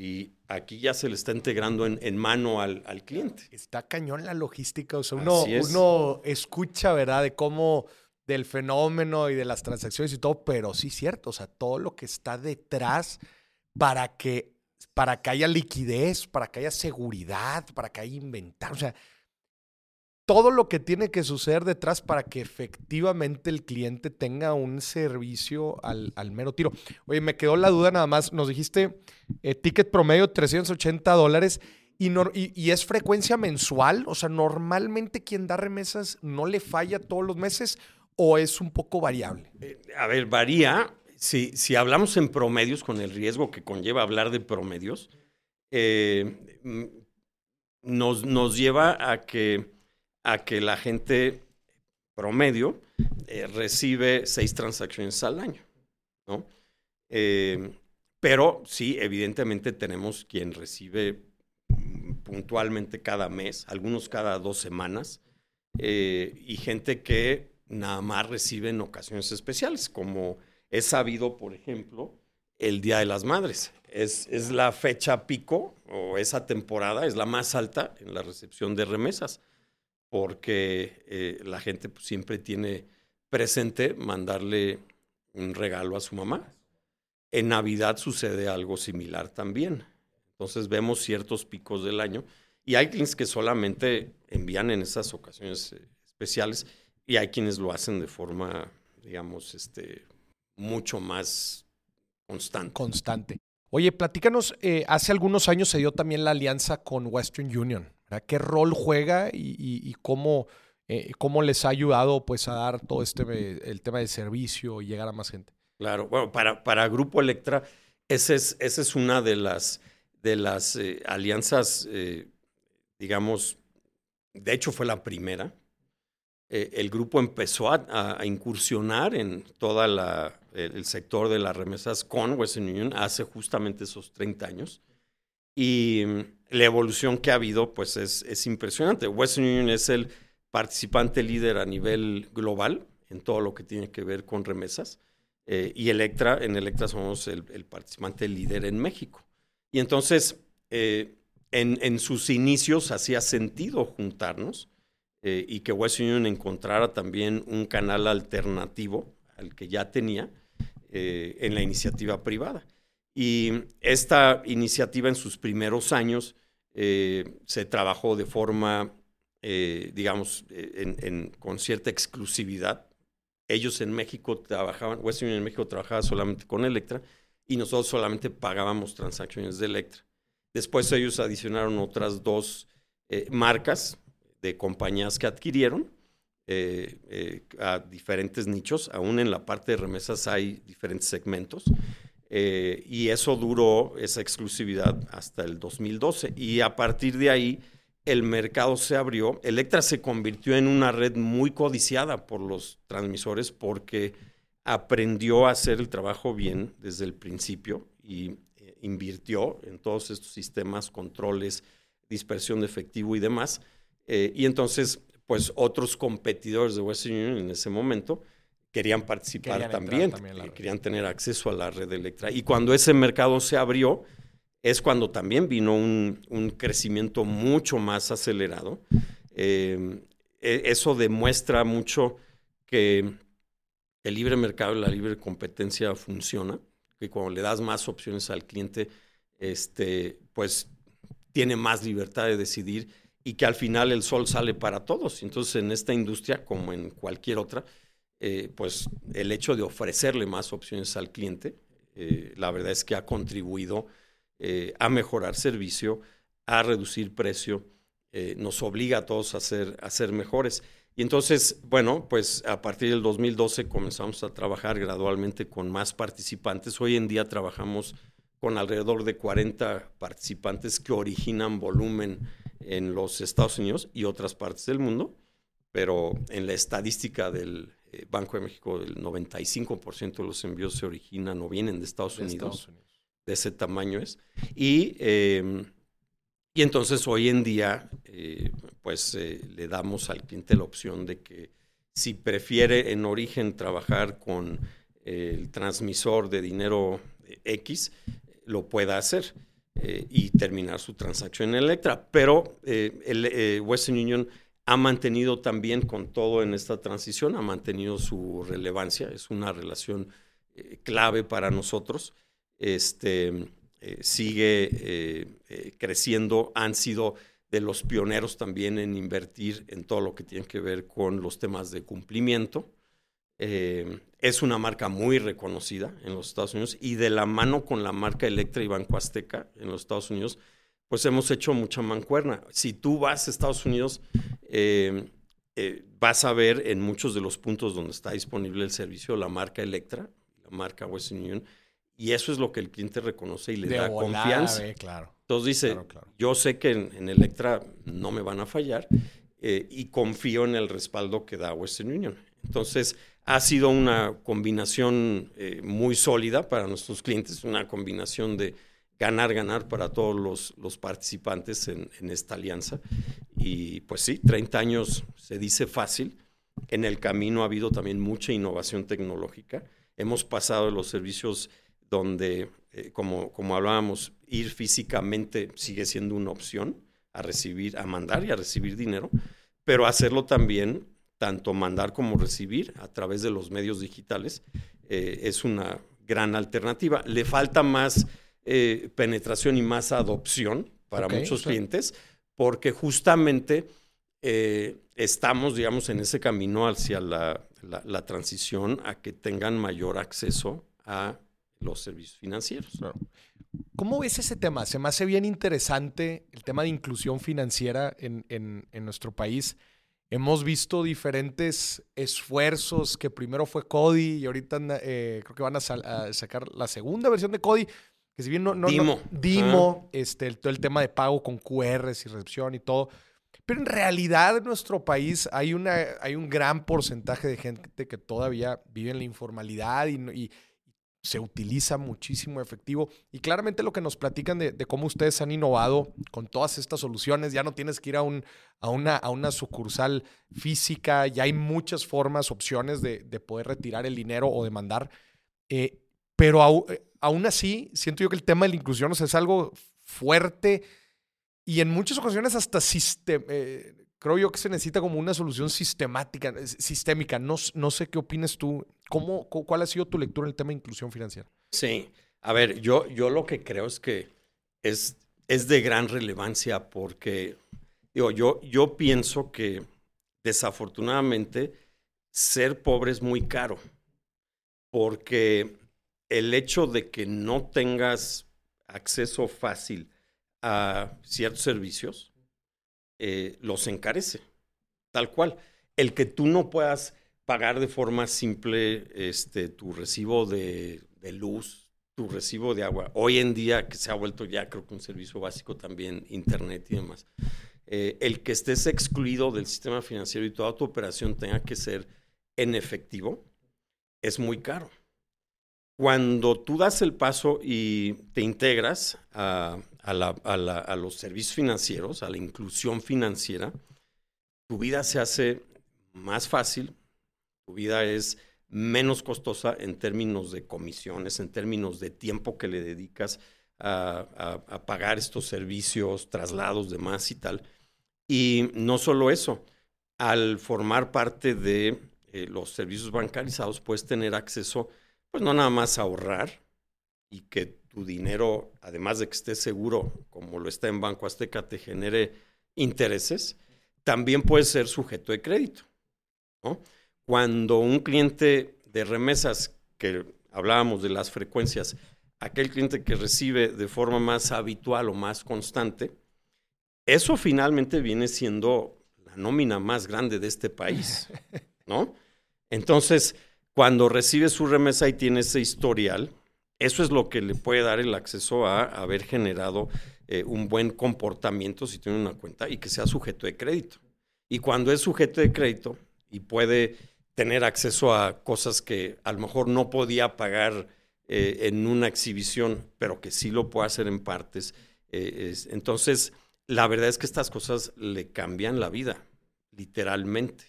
y aquí ya se le está integrando en, mano al, cliente. Está cañón la logística. O sea, uno, uno escucha, ¿verdad?, de cómo del fenómeno y de las transacciones y todo, pero sí es cierto, o sea, todo lo que está detrás para que para que haya liquidez, para que haya seguridad, para que haya inventario. O sea, todo lo que tiene que suceder detrás para que efectivamente el cliente tenga un servicio al, mero tiro. Oye, me quedó la duda nada más. Nos dijiste eh, ticket promedio 380 dólares y, y, es frecuencia mensual. O sea, normalmente quien da remesas no le falla todos los meses o es un poco variable. Eh, a ver, varía. Si, si hablamos en promedios, con el riesgo que conlleva hablar de promedios, eh, mm, nos, nos, lleva a que, a que la gente promedio eh, recibe seis transacciones al año. ¿no? Eh, pero sí, evidentemente tenemos quien recibe mm, puntualmente cada mes, algunos cada dos semanas, y gente que nada más recibe en ocasiones especiales, como es sabido, por ejemplo, el Día de las Madres. Es, es, la fecha pico o esa temporada es la más alta en la recepción de remesas, porque eh, la gente pues, siempre tiene presente mandarle un regalo a su mamá. En Navidad sucede algo similar también. Entonces vemos ciertos picos del año y hay quienes que solamente envían en esas ocasiones eh, especiales y hay quienes lo hacen de forma, digamos, este, mucho más constante. Constante. Oye, platícanos, eh, hace algunos años se dio también la alianza con Western Union. ¿Qué rol juega y, cómo, eh, cómo les ha ayudado pues, a dar todo este el tema de servicio y llegar a más gente? Claro, bueno, para, para Grupo Electra, esa es, esa es una de las, de las eh, alianzas, digamos, de hecho fue la primera eh, el grupo empezó a, incursionar en todo el sector de las remesas con Western Union hace justamente esos 30 años. Y mm, la evolución que ha habido, pues es, es impresionante. Western Union es el participante líder a nivel global en todo lo que tiene que ver con remesas. Eh, y Electra, en Electra somos el, participante líder en México. Y entonces, eh, en, en, sus inicios hacía sentido juntarnos eh, y que West Union encontrara también un canal alternativo al que ya tenía en la iniciativa privada. Y esta iniciativa en sus primeros años se trabajó de forma, digamos, con cierta exclusividad ellos en México trabajaban, Western Union en México trabajaba solamente con Electra y nosotros solamente pagábamos transacciones de Electra. Después ellos adicionaron otras dos eh, marcas de compañías que adquirieron eh, eh, a diferentes nichos. Aún en la parte de remesas hay diferentes segmentos. Y eso duró, esa exclusividad, hasta el 2012. Y a partir de ahí el mercado se abrió. Electra se convirtió en una red muy codiciada por los transmisores porque aprendió a hacer el trabajo bien desde el principio y eh, invirtió en todos estos sistemas, controles, dispersión de efectivo y demás. Eh, y entonces, pues otros competidores de Western Union en ese momento querían participar también, querían tener acceso a la red Electra. Y cuando ese mercado se abrió, es cuando también vino un, crecimiento mucho más acelerado. Em, e, eso demuestra mucho que el libre mercado y la libre competencia funciona, que cuando le das más opciones al cliente, este, pues tiene más libertad de decidir y que al final el sol sale para todos. Entonces, en esta industria, como en cualquier otra, eh, pues el hecho de ofrecerle más opciones al cliente, eh, la verdad es que ha contribuido eh, a mejorar servicio, a reducir precio, nos obliga a todos a ser, a ser mejores. Y entonces, bueno, pues a partir del 2012 comenzamos a trabajar gradualmente con más participantes. Hoy en día trabajamos con alrededor de 40 participantes que originan volumen en los Estados Unidos y otras partes del mundo, pero en la estadística del eh, Banco de México, el 95% de los envíos se originan o vienen de Estados Unidos de ese tamaño es. Y, em, y entonces hoy en día, eh, pues eh, le damos al cliente la opción de que si prefiere en origen trabajar con el transmisor de dinero X, lo pueda hacer eh, y terminar su transacción en Electra. Pero el Western Union ha mantenido también con todo en esta transición, ha mantenido su relevancia, es una relación clave para nosotros este, eh, sigue eh, eh, creciendo, han sido de los pioneros también en invertir en todo lo que tiene que ver con los temas de cumplimiento. es una marca muy reconocida en los Estados Unidos y de la mano con la marca Electra y Banco Azteca en los Estados Unidos, pues hemos hecho mucha mancuerna. Si tú vas a Estados Unidos, vas a ver en muchos de los puntos donde está disponible el servicio la marca Electra, la marca Western Union, y eso es lo que el cliente reconoce y le da confianza. claro. Entonces dice, yo sé que en, Electra no me van a fallar eh, y confío en el respaldo que da Western Union. Entonces ha sido una combinación eh, muy sólida para nuestros clientes, una combinación de ganar, ganar para todos los, los participantes en, esta alianza. Y pues sí, 30 años se dice fácil. En el camino ha habido también mucha innovación tecnológica. Hemos pasado de los servicios donde, eh, como, como hablábamos, ir físicamente sigue siendo una opción a recibir, a mandar y a recibir dinero, pero hacerlo también, tanto mandar como recibir a través de los medios digitales, eh, es una gran alternativa. Le falta más eh, penetración y más adopción para muchos clientes, porque justamente estamos, digamos, en ese camino hacia la, la transición a que tengan mayor acceso a los servicios financieros. ¿Cómo ves ese tema? Se me hace bien interesante el tema de inclusión financiera en, en, nuestro país. Hemos visto diferentes esfuerzos, que primero fue Cody y ahorita eh, creo que van a, sacar la segunda versión de Cody, que si bien no... no Dimo. Dimo, este, el, todo el tema de pago con QRs y recepción y todo. Pero en realidad en nuestro país hay, una, hay un gran porcentaje de gente que todavía vive en la informalidad y, y se utiliza muchísimo efectivo. Y claramente lo que nos platican de, cómo ustedes han innovado con todas estas soluciones, ya no tienes que ir a, un, a, una, a una sucursal física, ya hay muchas formas, opciones de, poder retirar el dinero o de mandar. Eh, pero eh, aún así, siento yo que el tema de la inclusión es algo fuerte y en muchas ocasiones hasta eh, creo yo que se necesita como una solución sistemática, sistémica. No, no sé qué opinas tú. ¿Cómo, ¿Cuál ha sido tu lectura en el tema de inclusión financiera? Sí, a ver, yo, yo lo que creo es que es, es de gran relevancia porque yo, yo pienso que desafortunadamente ser pobre es muy caro porque el hecho de que no tengas acceso fácil a ciertos servicios, eh, los encarece, tal cual. El que tú no puedas pagar de forma simple este, tu recibo de, luz, tu recibo de agua, hoy en día que se ha vuelto ya creo que un servicio básico también, internet y demás, eh, el que estés excluido del sistema financiero y toda tu operación tenga que ser en efectivo, es muy caro. Cuando tú das el paso y te integras a, a, los servicios financieros, a la inclusión financiera, tu vida se hace más fácil, tu vida es menos costosa en términos de comisiones, en términos de tiempo que le dedicas a, pagar estos servicios, traslados, demás y tal. Y no solo eso, al formar parte de eh, los servicios bancarizados puedes tener acceso, pues no nada más ahorrar y que tu dinero, además de que esté seguro, como lo está en Banco Azteca, te genere intereses, también puede ser sujeto de crédito. Cuando un cliente de remesas, que hablábamos de las frecuencias, aquel cliente que recibe de forma más habitual o más constante, eso finalmente viene siendo la nómina más grande de este país, ¿no? Entonces, cuando recibe su remesa y tiene ese historial, eso es lo que le puede dar el acceso a haber generado eh, un buen comportamiento si tiene una cuenta y que sea sujeto de crédito. Y cuando es sujeto de crédito y puede tener acceso a cosas que a lo mejor no podía pagar eh, en una exhibición, pero que sí lo puede hacer en partes, eh, entonces la verdad es que estas cosas le cambian la vida, literalmente.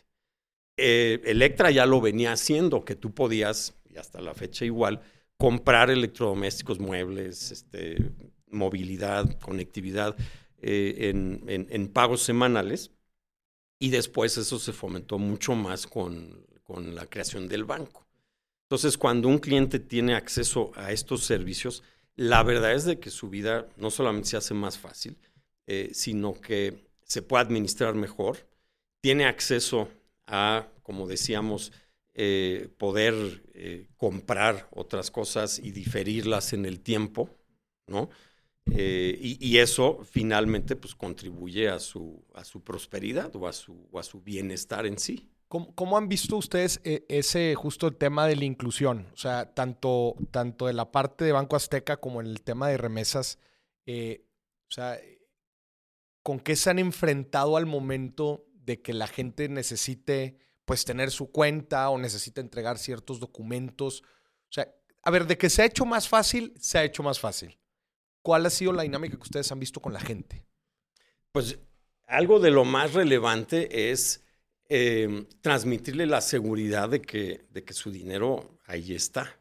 Electra ya lo venía haciendo, que tú podías, y hasta la fecha igual, comprar electrodomésticos, muebles, este, movilidad, conectividad eh, en, pagos semanales. Y después eso se fomentó mucho más con, la creación del banco. Entonces, cuando un cliente tiene acceso a estos servicios, la verdad es de que su vida no solamente se hace más fácil, eh, sino que se puede administrar mejor, tiene acceso a, como decíamos, eh, poder eh, comprar otras cosas y diferirlas en el tiempo, ¿no? Eh, y, eso finalmente pues contribuye a su, a su prosperidad o a su, a su bienestar en sí. ¿Cómo, han visto ustedes ese justo el tema de la inclusión? O sea, tanto, tanto de la parte de Banco Azteca como en el tema de remesas. o sea, ¿con qué se han enfrentado al momento de que la gente necesite pues tener su cuenta o necesita entregar ciertos documentos. O sea, a ver, de que se ha hecho más fácil, se ha hecho más fácil. ¿Cuál ha sido la dinámica que ustedes han visto con la gente? Pues algo de lo más relevante es em, transmitirle la seguridad de que, de que su dinero ahí está.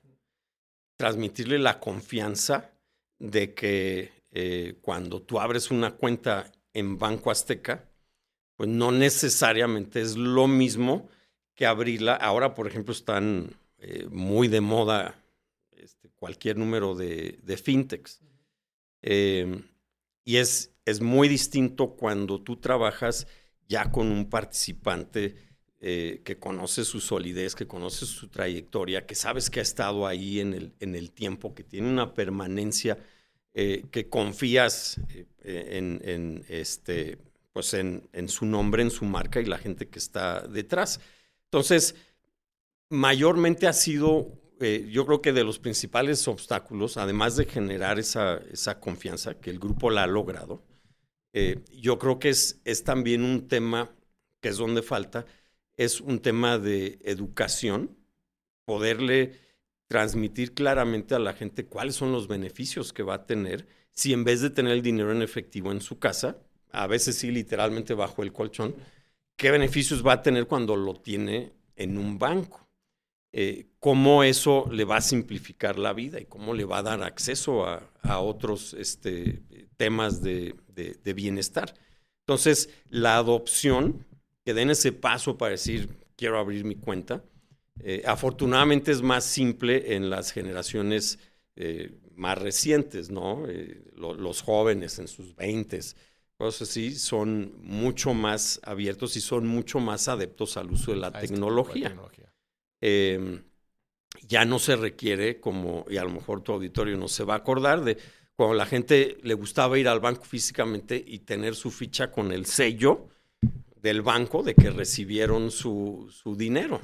Transmitirle la confianza de que eh, cuando tú abres una cuenta en Banco Azteca, pues no necesariamente es lo mismo que abrirla. Ahora, por ejemplo, están eh, muy de moda este, cualquier número de, fintechs. Em, y es, es muy distinto cuando tú trabajas ya con un participante eh, que conoce su solidez, que conoce su trayectoria, que sabes que ha estado ahí en el, en el tiempo, que tiene una permanencia, eh, que confías en, este, pues en, en, su nombre, en su marca y la gente que está detrás. Entonces, mayormente ha sido, eh, yo creo que de los principales obstáculos, además de generar esa, esa confianza, que el grupo la ha logrado, Eh, yo creo que es, es también un tema que es donde falta, es un tema de educación, poderle transmitir claramente a la gente cuáles son los beneficios que va a tener si en vez de tener el dinero en efectivo en su casa, a veces sí literalmente bajo el colchón, qué beneficios va a tener cuando lo tiene en un banco. Eh, cómo eso le va a simplificar la vida y cómo le va a dar acceso a, otros este, temas de, bienestar. Entonces, la adopción, que den ese paso para decir, quiero abrir mi cuenta, eh, afortunadamente es más simple en las generaciones eh, más recientes, ¿no? los jóvenes en sus 20 cosas así, son mucho más abiertos y son mucho más adeptos al uso de la este tecnología. Em, ya no se requiere, como, y a lo mejor tu auditorio no se va a acordar de cuando la gente le gustaba ir al banco físicamente y tener su ficha con el sello del banco de que recibieron su, su dinero.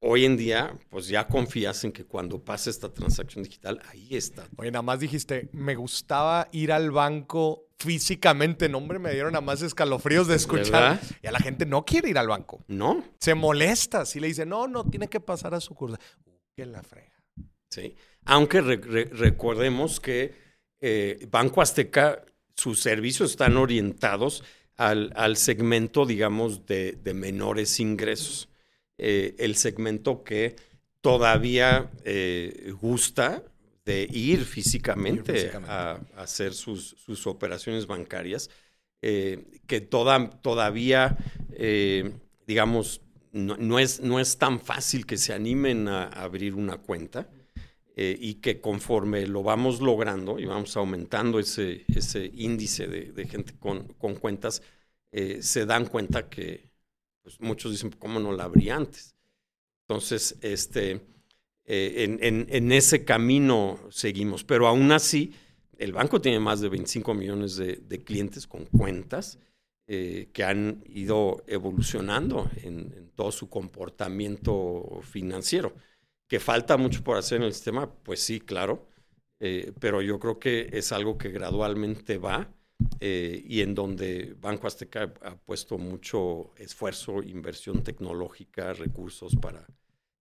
Hoy en día, pues ya confías en que cuando pase esta transacción digital, ahí está. Oye, nada más dijiste, me gustaba ir al banco físicamente. No, hombre, me dieron nada más escalofríos de escuchar. Y a la gente no quiere ir al banco. No. Se molesta si le dice, no, no, tiene que pasar a su curva. Uh, que la frega. Sí. Aunque recordemos que eh, Banco Azteca, sus servicios están orientados al, al segmento, digamos, de, de menores ingresos. Eh, el segmento que todavía eh, gusta de ir físicamente, A, hacer sus, operaciones bancarias, eh, que todavía, digamos, no, es, no es tan fácil que se animen a, abrir una cuenta. y que conforme lo vamos logrando y vamos aumentando ese, ese índice de, gente con, con cuentas, se dan cuenta que, pues muchos dicen, ¿cómo no la abrí antes? Entonces, este, eh, en, ese camino seguimos, pero aún así, el banco tiene más de 25 millones de, clientes con cuentas eh, que han ido evolucionando en, todo su comportamiento financiero. Que falta mucho por hacer en el sistema, pues sí, claro, eh, pero yo creo que es algo que gradualmente va eh, y en donde Banco Azteca ha puesto mucho esfuerzo, inversión tecnológica, recursos para,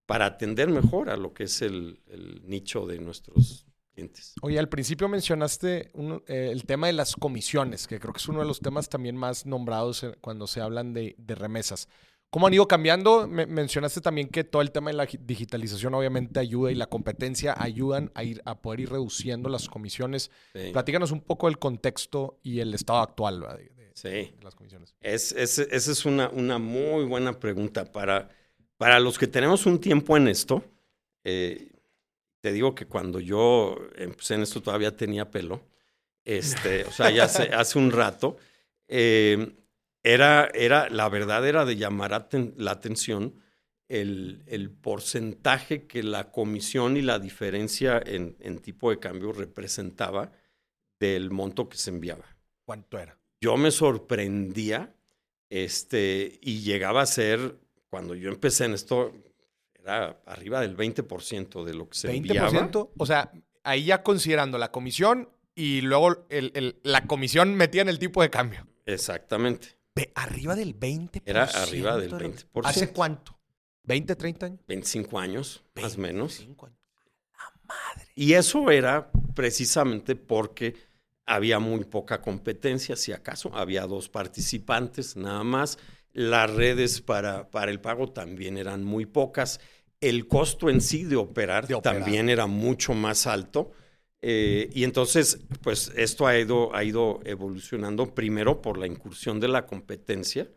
para atender mejor a lo que es el, nicho de nuestros clientes. Oye, al principio mencionaste eh, el tema de las comisiones, que creo que es uno de los temas también más nombrados cuando se hablan de, de remesas. ¿Cómo han ido cambiando? mencionaste también que todo el tema de la digitalización obviamente ayuda y la competencia ayudan a, ir, a poder ir reduciendo las comisiones. Platícanos un poco el contexto y el estado actual de, las comisiones. Es, esa es una, una, muy buena pregunta. Para, para los que tenemos un tiempo en esto, eh, te digo que cuando yo empecé en esto todavía tenía pelo. Este, o sea, ya hace, hace un rato. Eh, era, era, la verdad era de llamar la atención el, el, porcentaje que la comisión y la diferencia en, en, tipo de cambio representaba del monto que se enviaba. ¿Cuánto era? Yo me sorprendía este, y llegaba a ser, cuando yo empecé en esto, era arriba del 20% de lo que se ¿20%? enviaba. ¿20%? O sea, ahí ya considerando la comisión y luego el, el, la comisión metía en el tipo de cambio. Exactamente arriba del 20%. Era arriba del 20%. ¿Hace cuánto? ¿20, 30 años? 25 años, más o menos. Años. La madre. Y eso era precisamente porque había muy poca competencia, si acaso. Había dos participantes nada más. Las redes para, para el pago también eran muy pocas. El costo en sí de operar. también era mucho más alto. Eh, y entonces, pues esto ha ido, ha ido evolucionando primero por la incursión de la competencia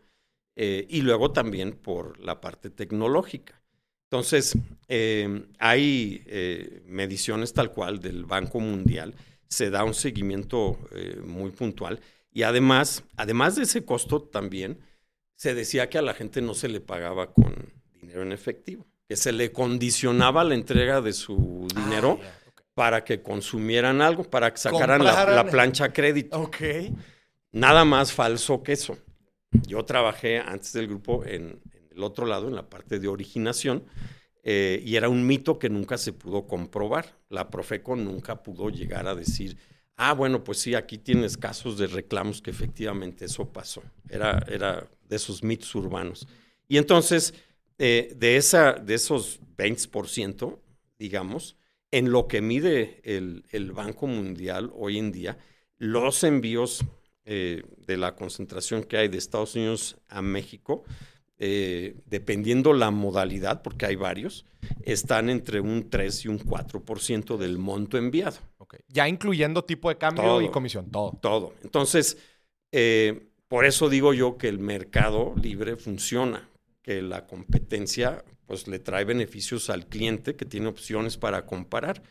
eh, y luego también por la parte tecnológica. Entonces, eh, hay mediciones tal cual del Banco Mundial, se da un seguimiento muy puntual y además, además de ese costo también, se decía que a la gente no se le pagaba con dinero en efectivo, que se le condicionaba la entrega de su dinero. Ah, para que consumieran algo, para que sacaran la, plancha crédito. Ok. Nada más falso que eso. Yo trabajé antes del grupo en, el otro lado, en la parte de originación, eh, y era un mito que nunca se pudo comprobar. La Profeco nunca pudo llegar a decir, Ah, bueno, pues sí, aquí tienes casos de reclamos que efectivamente eso pasó. Era, era de esos mitos urbanos. Y entonces, eh, de, esa, de esos 20%, digamos, en lo que mide el, Banco Mundial hoy en día, los envíos eh, de la concentración que hay de Estados Unidos a México, eh, dependiendo la modalidad, porque hay varios, están entre un 3 y un 4% del monto enviado. Ya incluyendo tipo de cambio y comisión, todo. Todo. Entonces, eh, por eso digo yo que el mercado libre funciona, que la competencia pues le trae beneficios al cliente que tiene opciones para comparar.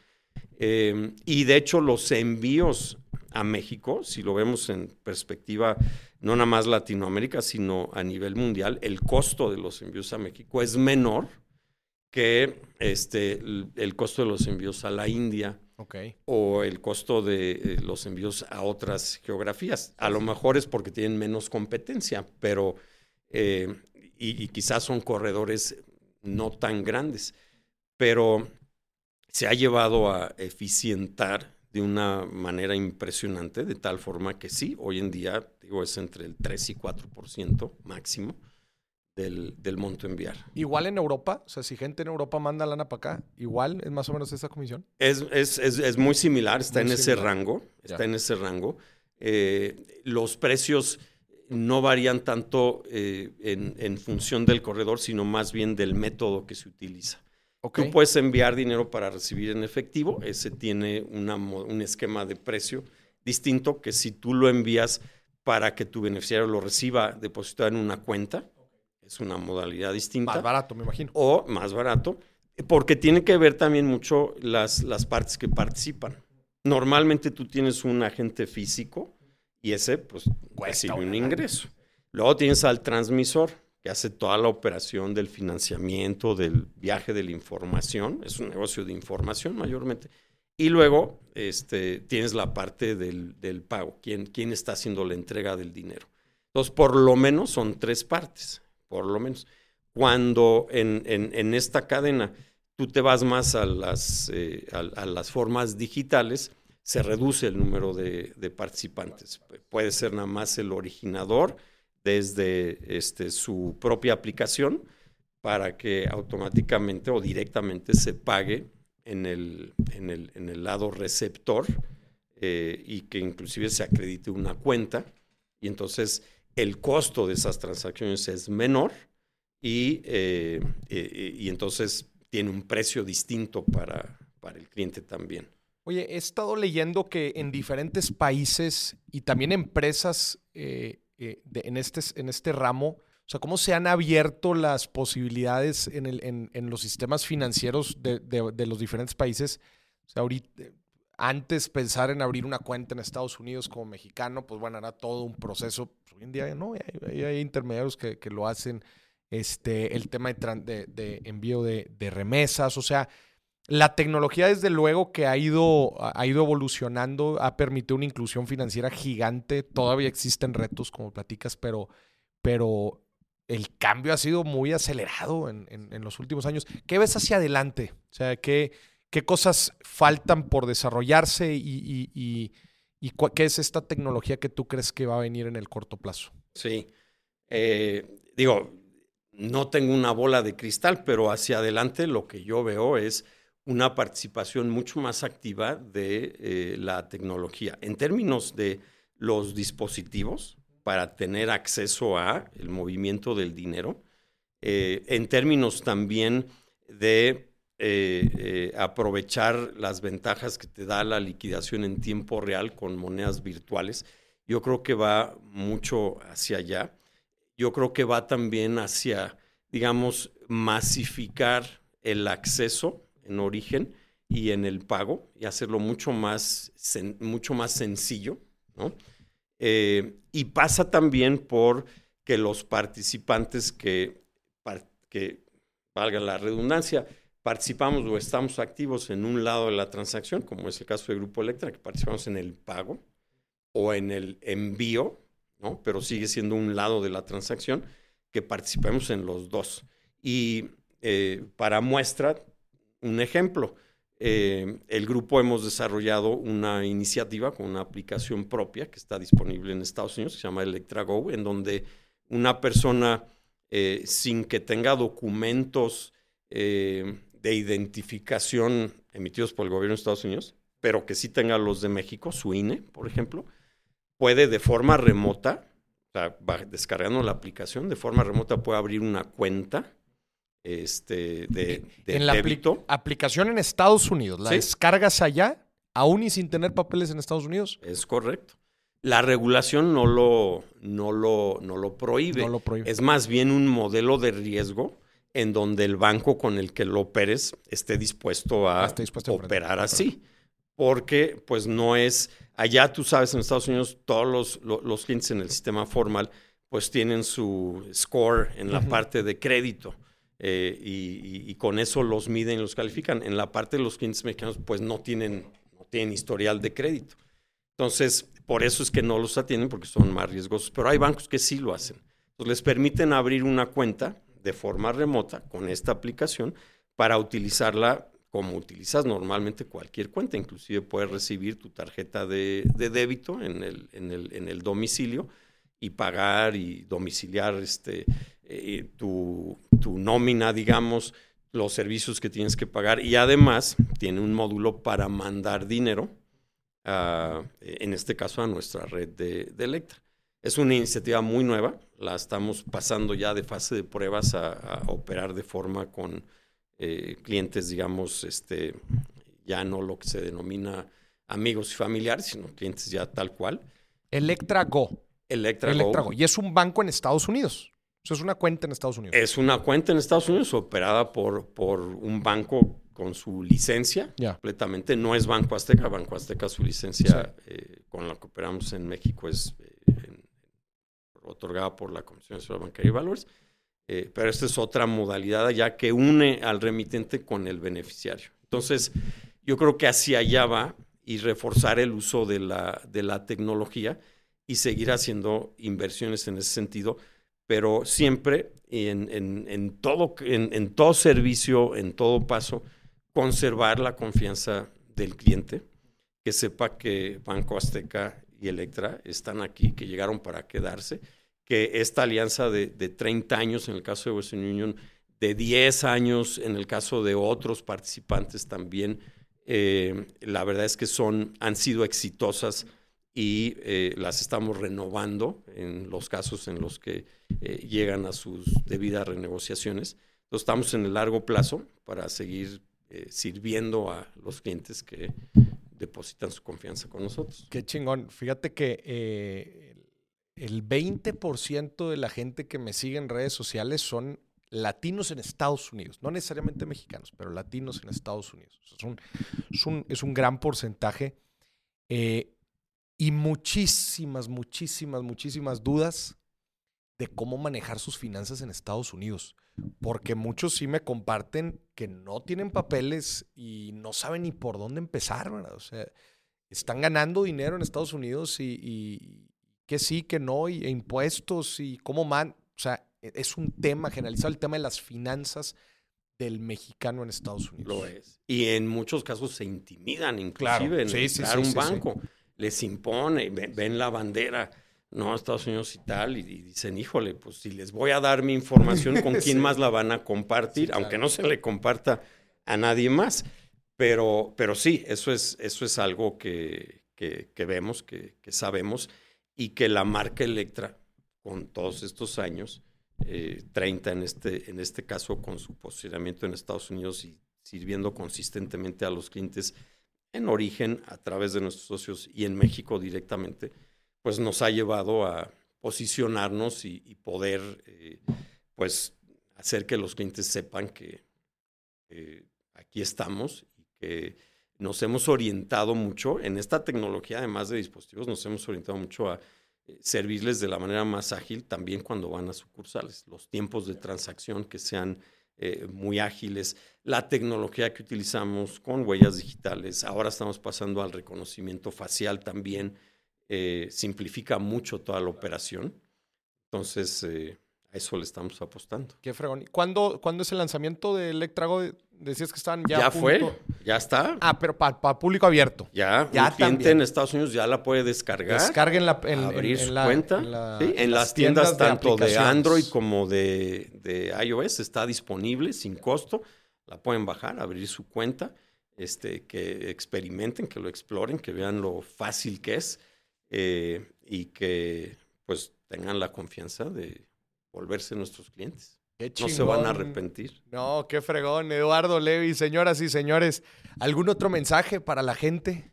Eh, y de hecho los envíos a México, si lo vemos en perspectiva no nada más Latinoamérica, sino a nivel mundial, el costo de los envíos a México es menor que este, el, costo de los envíos a la India o el costo de eh, los envíos a otras geografías. A lo mejor es porque tienen menos competencia, pero eh, y, quizás son corredores no tan grandes, pero se ha llevado a eficientar de una manera impresionante, de tal forma que sí, hoy en día digo, es entre el 3 y 4% máximo del, del, monto enviar. Igual en Europa, o sea, si gente en Europa manda lana para acá, igual es más o menos esa comisión. Es, es, es, es muy similar, está en ese rango, está en ese rango. Eh, los precios no varían tanto eh, en, función del corredor, sino más bien del método que se utiliza. Tú puedes enviar dinero para recibir en efectivo, ese tiene un esquema de precio distinto que si tú lo envías para que tu beneficiario lo reciba depositado en una cuenta, es una modalidad distinta. Más barato, me imagino. O más barato, porque tiene que ver también mucho las, las partes que participan. Normalmente tú tienes un agente físico, y ese, pues, recibe un ingreso. Luego tienes al transmisor, que hace toda la operación del financiamiento, del viaje de la información. Es un negocio de información mayormente. Y luego este, tienes la parte del, pago, ¿Quién, quién está haciendo la entrega del dinero. Entonces, por lo menos son tres partes, por lo menos. Cuando en, en, esta cadena tú te vas más a las, eh, a las formas digitales, se reduce el número de, participantes. Puede ser nada más el originador desde este, su propia aplicación para que automáticamente o directamente se pague en el, lado receptor eh, y que inclusive se acredite una cuenta. Y entonces el costo de esas transacciones es menor y, eh, eh, entonces tiene un precio distinto para el cliente también. Oye, he estado leyendo que en diferentes países y también empresas eh, eh, en, este, en este ramo, o sea, cómo se han abierto las posibilidades en, los sistemas financieros de, los diferentes países. O sea, ahorita, antes pensar en abrir una cuenta en Estados Unidos como mexicano, pues bueno, era todo un proceso. Pues, hoy en día no, hay, intermediarios que, lo hacen. Este, el tema de, de envío de, remesas, o sea, la tecnología, desde luego, que ha ido, ha ido evolucionando, ha permitido una inclusión financiera gigante. Todavía existen retos, como platicas, pero, pero el cambio ha sido muy acelerado en, los últimos años. ¿Qué ves hacia adelante? O sea, ¿qué, qué cosas faltan por desarrollarse y, y, qué es esta tecnología que tú crees que va a venir en el corto plazo? Sí. Eh, digo, no tengo una bola de cristal, pero hacia adelante lo que yo veo es una participación mucho más activa de eh, la tecnología. En términos de los dispositivos para tener acceso a el movimiento del dinero, eh, en términos también de eh, aprovechar las ventajas que te da la liquidación en tiempo real con monedas virtuales, yo creo que va mucho hacia allá. Yo creo que va también hacia, digamos, masificar el acceso en origen y en el pago y hacerlo mucho más, mucho más sencillo. ¿no? Eh, y pasa también por que los participantes que, que, valga la redundancia, participamos o estamos activos en un lado de la transacción, como es el caso de Grupo Electra, que participamos en el pago o en el envío, ¿no? pero sigue siendo un lado de la transacción, que participemos en los dos. Y eh, para muestra, un ejemplo, eh, el grupo hemos desarrollado una iniciativa con una aplicación propia que está disponible en Estados Unidos, que se llama ElectraGo, en donde una persona eh, sin que tenga documentos eh, de identificación emitidos por el gobierno de Estados Unidos, pero que sí tenga los de México, su INE, por ejemplo, puede de forma remota, o sea, descargando la aplicación, de forma remota puede abrir una cuenta este, de, en la aplicación en Estados Unidos, ¿la descargas allá, aún y sin tener papeles en Estados Unidos? Es correcto. La regulación no lo, no lo, no lo, prohíbe. lo prohíbe. Es más bien un modelo de riesgo en donde el banco con el que lo operes esté dispuesto a operar así. Porque pues no es, allá tú sabes, en Estados Unidos todos los, los, clientes en el sistema formal pues tienen su score en la parte de crédito. Eh, y, con eso los miden y los califican. En la parte de los clientes mexicanos, pues no tienen, no tienen historial de crédito. Entonces, por eso es que no los atienden porque son más riesgosos. Pero hay bancos que sí lo hacen. Entonces, les permiten abrir una cuenta de forma remota con esta aplicación para utilizarla como utilizas normalmente cualquier cuenta. Inclusive puedes recibir tu tarjeta de, débito en el, en, el, en el domicilio y pagar y domiciliar este, eh, tu, nómina, digamos, los servicios que tienes que pagar y además tiene un módulo para mandar dinero, en este caso a nuestra red de, Electra. Es una iniciativa muy nueva, la estamos pasando ya de fase de pruebas a, operar de forma con eh, clientes, digamos, este, ya no lo que se denomina amigos y familiares, sino clientes ya tal cual. Electra Go. Electra, Go. Y es un banco en Estados Unidos. Eso es una cuenta en Estados Unidos. Es una cuenta en Estados Unidos operada por, por un banco con su licencia completamente. No es Banco Azteca. Banco Azteca, su licencia eh, con la que operamos en México es eh, otorgada por la Comisión Nacional Bancaria y Valores. Eh, pero esta es otra modalidad ya que une al remitente con el beneficiario. Entonces, yo creo que hacia allá va y reforzar el uso de la, de la tecnología y seguir haciendo inversiones en ese sentido pero siempre en, todo, en, todo servicio, en todo paso, conservar la confianza del cliente, que sepa que Banco Azteca y Electra están aquí, que llegaron para quedarse, que esta alianza de, 30 años en el caso de Western Union, de 10 años en el caso de otros participantes también, eh, la verdad es que son, han sido exitosas y eh, las estamos renovando en los casos en los que eh, llegan a sus debidas renegociaciones. Entonces estamos en el largo plazo para seguir eh, sirviendo a los clientes que depositan su confianza con nosotros. Qué chingón. Fíjate que el 20% de la gente que me sigue en redes sociales son latinos en Estados Unidos, no necesariamente mexicanos, pero latinos en Estados Unidos. Es un, es un, es un gran porcentaje. Eh, y muchísimas, muchísimas, muchísimas dudas de cómo manejar sus finanzas en Estados Unidos. Porque muchos sí me comparten que no tienen papeles y no saben ni por dónde empezar, ¿verdad? O sea, están ganando dinero en Estados Unidos y, que sí, que no, y, e impuestos y cómo man. O sea, e, es un tema generalizado, el tema de las finanzas del mexicano en Estados Unidos. Lo es. Y en muchos casos se intimidan, inclusive, en entrar a un banco les impone, ven, la bandera, no, Estados Unidos y tal, y, dicen, híjole, pues si les voy a dar mi información, ¿con quién más la van a compartir? Aunque no se le comparta a nadie más. Pero, pero sí, eso es, eso es algo que, que, vemos, que, que, sabemos, y que la marca Electra, con todos estos años, 30 eh, en este, en este caso, con su posicionamiento en Estados Unidos y sirviendo consistentemente a los clientes, en origen a través de nuestros socios y en México directamente, pues nos ha llevado a posicionarnos y, poder eh, pues hacer que los clientes sepan que aquí estamos y que nos hemos orientado mucho en esta tecnología, además de dispositivos, nos hemos orientado mucho a eh, servirles de la manera más ágil también cuando van a sucursales, los tiempos de transacción que sean eh, muy ágiles, la tecnología que utilizamos con huellas digitales, ahora estamos pasando al reconocimiento facial también, eh, simplifica mucho toda la operación. Entonces, eh, A eso le estamos apostando. Qué fregón. ¿Cuándo, ¿cuándo es el lanzamiento de Electrago? Decías que están ya. Ya, a fue, punto. ya está. Ah, pero para público abierto. Ya, Ya cliente también. en Estados Unidos ya la puede descargar. Descarguen la, en, abrir en- en su la- cuenta. en la- Sí, en, las tiendas, tanto de Android como de, de iOS está disponible sin costo. La pueden bajar, abrir su cuenta, este, que experimenten, que lo exploren, que vean lo fácil que es eh, y que pues tengan la confianza de volverse nuestros clientes. Qué No se van a arrepentir. No, qué fregón. Eduardo Levi, señoras y señores. ¿Algún otro mensaje para la gente?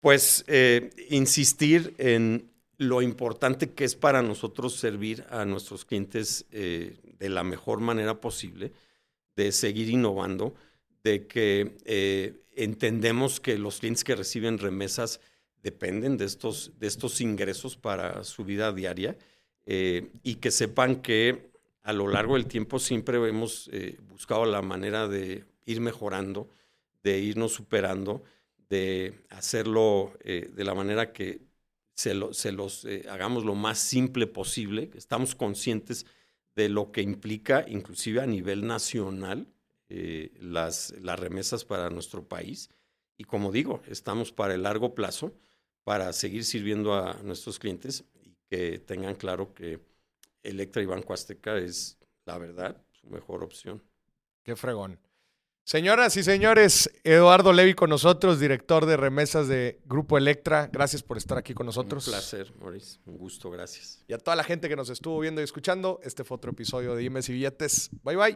Pues eh, insistir en lo importante que es para nosotros servir a nuestros clientes eh, de la mejor manera posible, de seguir innovando, de que eh, entendemos que los clientes que reciben remesas dependen de estos, de estos ingresos para su vida diaria eh, y que sepan que a lo largo del tiempo siempre hemos eh, buscado la manera de ir mejorando, de irnos superando, de hacerlo eh, de la manera que se, lo- se los hagamos lo más simple posible. Estamos conscientes de lo que implica, inclusive a nivel nacional, eh, las, las remesas para nuestro país. Y como digo, estamos para el largo plazo, para seguir sirviendo a nuestros clientes y que tengan claro que Electra y Banco Azteca es, la verdad, su mejor opción. Qué fregón. Señoras y señores, Eduardo Levi con nosotros, director de remesas de Grupo Electra. Gracias por estar aquí con nosotros. Un placer, Maurice. Un gusto, gracias. Y a toda la gente que nos estuvo viendo y escuchando, este fue otro episodio de Dimes y Billetes. Bye bye.